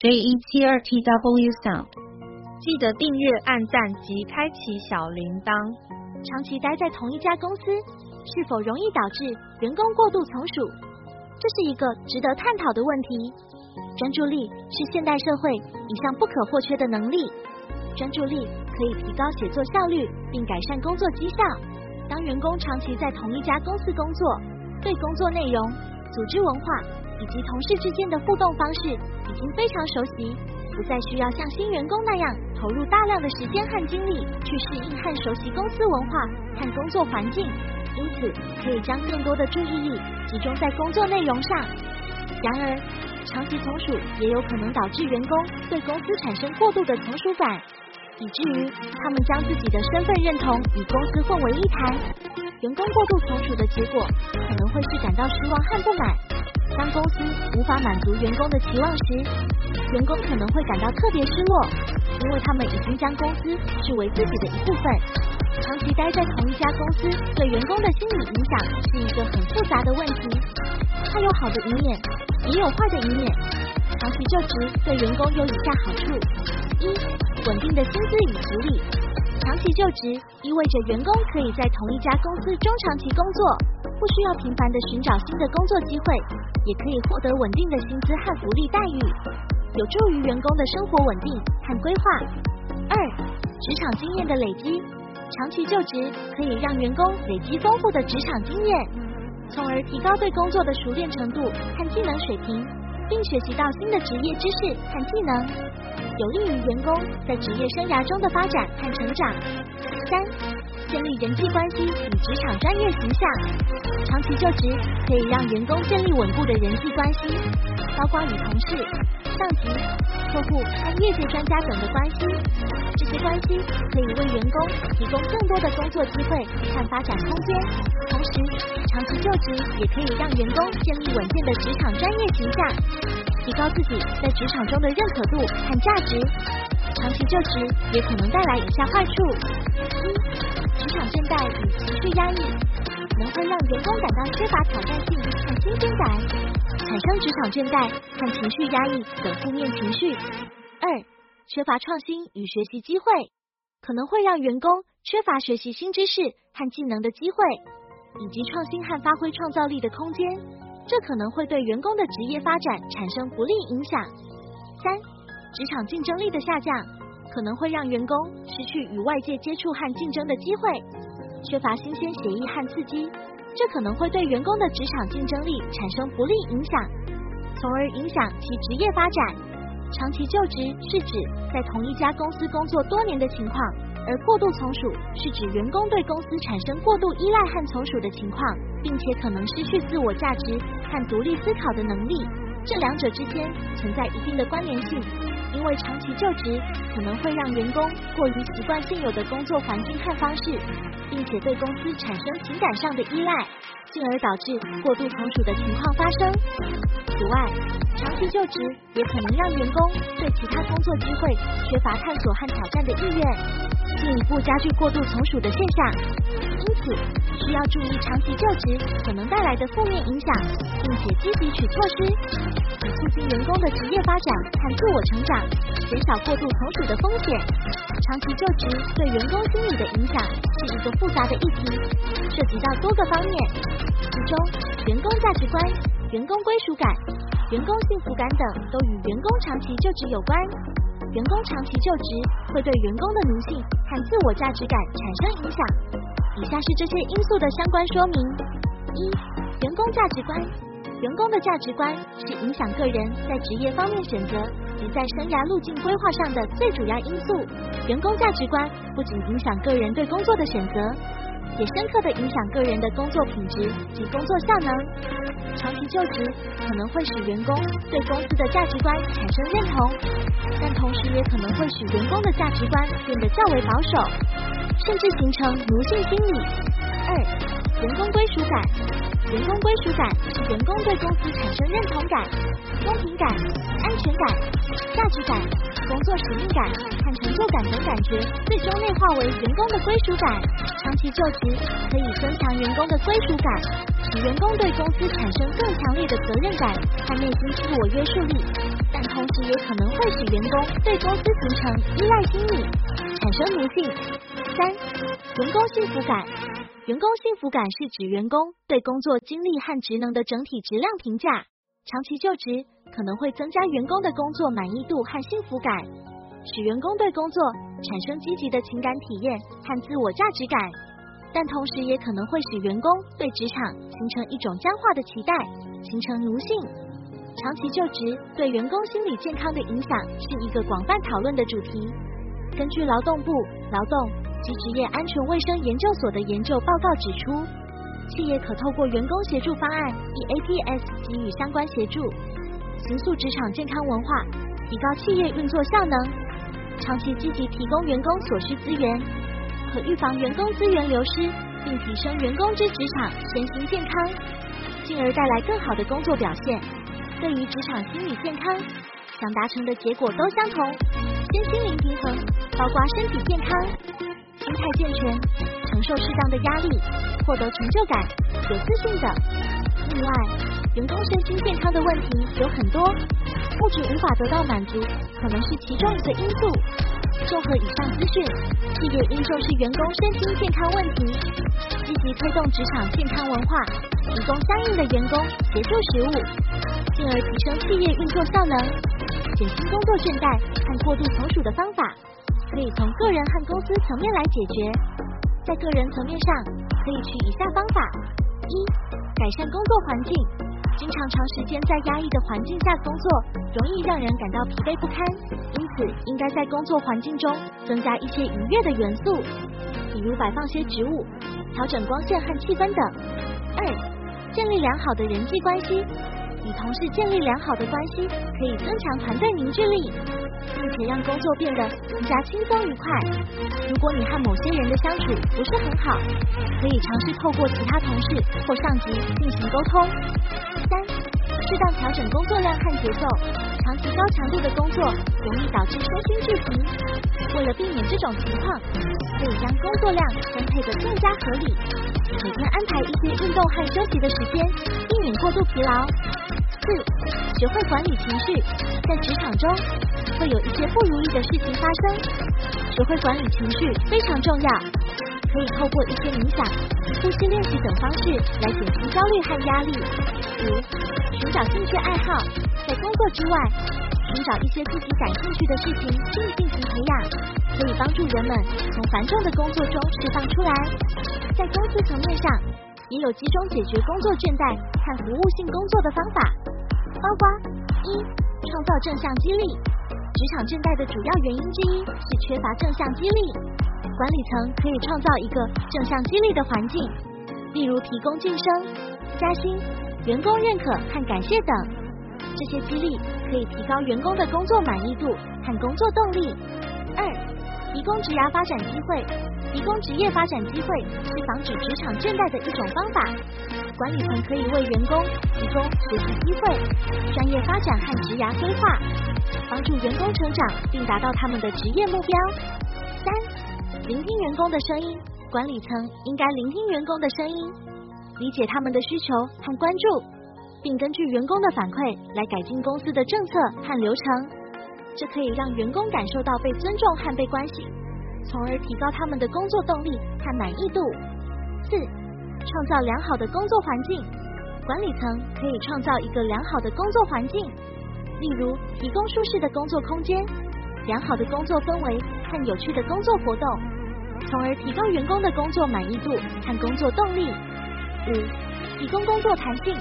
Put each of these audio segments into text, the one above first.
J 一七二 T W Sound，记得订阅、按赞及开启小铃铛。长期待在同一家公司，是否容易导致员工过度从属？这是一个值得探讨的问题。专注力是现代社会一项不可或缺的能力。专注力可以提高写作效率，并改善工作绩效。当员工长期在同一家公司工作，对工作内容、组织文化。以及同事之间的互动方式已经非常熟悉，不再需要像新员工那样投入大量的时间和精力去适应和熟悉公司文化和工作环境，因此可以将更多的注意力集中在工作内容上。然而，长期从属也有可能导致员工对公司产生过度的从属感，以至于他们将自己的身份认同与公司混为一谈。员工过度从属的结果，可能会是感到失望和不满。当公司无法满足员工的期望时，员工可能会感到特别失落，因为他们已经将公司视为自己的一部分。长期待在同一家公司，对员工的心理影响是一个很复杂的问题。它有好的一面，也有坏的一面。长期就职对员工有以下好处：一、稳定的薪资与福利。长期就职意味着员工可以在同一家公司中长期工作，不需要频繁的寻找新的工作机会。也可以获得稳定的薪资和福利待遇，有助于员工的生活稳定和规划。二、职场经验的累积，长期就职可以让员工累积丰富的职场经验，从而提高对工作的熟练程度和技能水平，并学习到新的职业知识和技能，有利于员工在职业生涯中的发展和成长。三。建立人际关系与职场专业形象，长期就职可以让员工建立稳固的人际关系，包括与同事、上级、客户和业界专家等的关系。这些关系可以为员工提供更多的工作机会和发展空间。同时，长期就职也可以让员工建立稳健的职场专业形象，提高自己在职场中的认可度和价值。长期就职也可能带来以下坏处：一。倦怠与情绪压抑，可能会让员工感到缺乏挑战性和新鲜感，产生职场倦怠和情绪压抑等负面情绪。二、缺乏创新与学习机会，可能会让员工缺乏学习新知识和技能的机会，以及创新和发挥创造力的空间，这可能会对员工的职业发展产生不利影响。三、职场竞争力的下降。可能会让员工失去与外界接触和竞争的机会，缺乏新鲜血液和刺激，这可能会对员工的职场竞争力产生不利影响，从而影响其职业发展。长期就职是指在同一家公司工作多年的情况，而过度从属是指员工对公司产生过度依赖和从属的情况，并且可能失去自我价值和独立思考的能力。这两者之间存在一定的关联性。因为长期就职可能会让员工过于习惯现有的工作环境和方式，并且对公司产生情感上的依赖，进而导致过度从属的情况发生。此外，长期就职也可能让员工对其他工作机会缺乏探索和挑战的意愿，进一步加剧过度从属的现象。因此，需要注意长期就职可能带来的负面影响，并且积极取措施。以促进员工的职业发展和自我成长，减少过度从属的风险。长期就职对员工心理的影响是一个复杂的议题，涉及到多个方面，其中员工价值观、员工归属感、员工幸福感等都与员工长期就职有关。员工长期就职会对员工的奴性和自我价值感产生影响。以下是这些因素的相关说明：一、员工价值观。员工的价值观是影响个人在职业方面选择及在生涯路径规划上的最主要因素。员工价值观不仅影响个人对工作的选择，也深刻的影响个人的工作品质及工作效能。长期就职可能会使员工对公司的价值观产生认同，但同时也可能会使员工的价值观变得较为保守，甚至形成奴性心理。二、员工归属感。员工归属感是员工对公司产生认同感、公平感、安全感、价值感、工作使命感和成就感等感觉，最终内化为员工的归属感。长期就职可以增强员工的归属感，使员工对公司产生更强烈的责任感和内心自我约束力，但同时也也可能会使员工对公司形成依赖心理，产生奴性。三、员工幸福感。员工幸福感是指员工对工作经历和职能的整体质量评价。长期就职可能会增加员工的工作满意度和幸福感，使员工对工作产生积极的情感体验和自我价值感。但同时也可能会使员工对职场形成一种僵化的期待，形成奴性。长期就职对员工心理健康的影响是一个广泛讨论的主题。根据劳动部劳动及职业安全卫生研究所的研究报告指出，企业可透过员工协助方案 （EAPS） 给予相关协助，形塑职场健康文化，提高企业运作效能。长期积极提供员工所需资源，可预防员工资源流失，并提升员工之职场身心健康，进而带来更好的工作表现。对于职场心理健康，想达成的结果都相同：身心灵平衡，包括身体健康、心态健全、承受适当的压力、获得成就感、有自信等。另外，员工身心健康的问题有很多，物质无法得到满足，可能是其中一个因素。综合以上资讯，企业应重视员工身心健康问题，积极推动职场健康文化，提供相应的员工协助食物，进而提升企业运作效能，减轻工作倦怠和过度从属的方法，可以从个人和公司层面来解决。在个人层面上，可以取以下方法：一、改善工作环境。经常长时间在压抑的环境下工作，容易让人感到疲惫不堪。因此，应该在工作环境中增加一些愉悦的元素，比如摆放些植物、调整光线和气氛等。二、建立良好的人际关系。与同事建立良好的关系，可以增强团队凝聚力，并且让工作变得更加轻松愉快。如果你和某些人的相处不是很好，可以尝试透过其他同事或上级进行沟通。三、适当调整工作量和节奏。长期高强度的工作容易导致身心俱疲。为了避免这种情况，可以将工作量分配得更加合理，每天安排一些运动和休息的时间，避免过度疲劳。四、学会管理情绪。在职场中，会有一些不如意的事情发生，学会管理情绪非常重要。可以透过一些冥想、呼吸练习等方式来减轻焦虑和压力。五寻找兴趣爱好，在工作之外寻找一些自己感兴趣的事情并进行培养，可以帮助人们从繁重的工作中释放出来。在公司层面上，也有集中解决工作倦怠和服务性工作的方法，包括一、创造正向激励。职场倦怠的主要原因之一是缺乏正向激励。管理层可以创造一个正向激励的环境，例如提供晋升、加薪、员工认可和感谢等。这些激励可以提高员工的工作满意度和工作动力。二、提供职涯发展机会。提供职业发展机会是防止职场倦怠的一种方法。管理层可以为员工提供学习机会、专业发展和职涯规划，帮助员工成长并达到他们的职业目标。三。聆听员工的声音，管理层应该聆听员工的声音，理解他们的需求和关注，并根据员工的反馈来改进公司的政策和流程。这可以让员工感受到被尊重和被关心，从而提高他们的工作动力和满意度。四、创造良好的工作环境，管理层可以创造一个良好的工作环境，例如提供舒适的工作空间、良好的工作氛围和有趣的工作活动。从而提高员工的工作满意度和工作动力。五、提供工作弹性，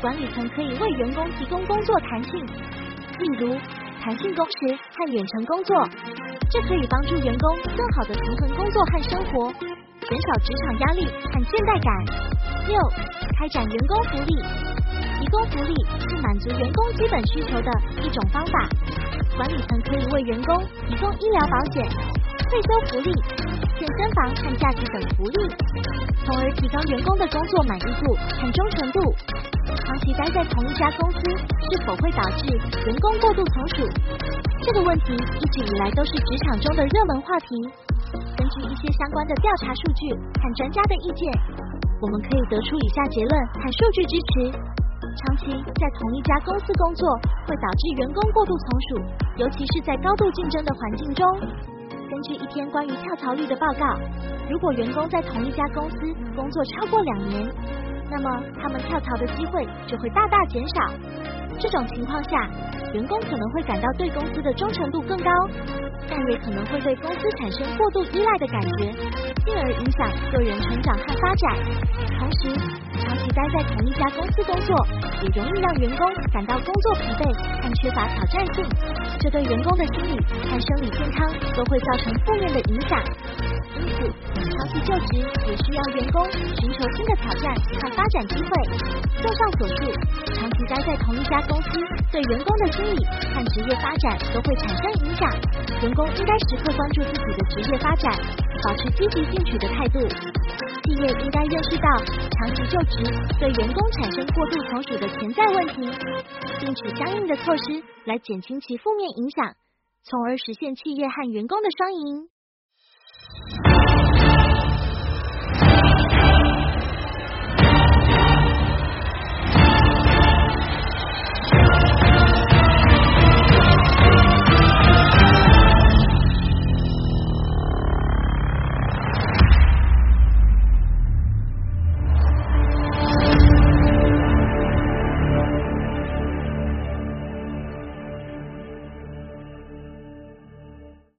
管理层可以为员工提供工作弹性，例如弹性工时和远程工作，这可以帮助员工更好的平衡工作和生活，减少职场压力和倦怠感。六、开展员工福利，提供福利是满足员工基本需求的一种方法，管理层可以为员工提供医疗保险、退休福利。健身房和假期等福利，从而提高员工的工作满意度和忠诚度。长期待在同一家公司，是否会导致员工过度从属？这个问题一直以来都是职场中的热门话题。根据一些相关的调查数据和专家的意见，我们可以得出以下结论和数据支持：长期在同一家公司工作会导致员工过度从属，尤其是在高度竞争的环境中。根据一篇关于跳槽率的报告，如果员工在同一家公司工作超过两年，那么他们跳槽的机会就会大大减少。这种情况下，员工可能会感到对公司的忠诚度更高，但也可能会对公司产生过度依赖的感觉，进而影响个人成长和发展。同时，长期待在同一家公司工作，也容易让员工感到工作疲惫和缺乏挑战性，这对员工的心理和生理健康都会造成负面的影响。因此，长期就职也需要员工寻求新的挑战和发展机会。综上所述，长期待在同一家公司，对员工的心理和职业发展都会产生影响。员工应该时刻关注自己的职业发展，保持积极进取的态度。企业应该认识到长期就职对员工产生过度从属的潜在问题，并取相应的措施来减轻其负面影响，从而实现企业和员工的双赢。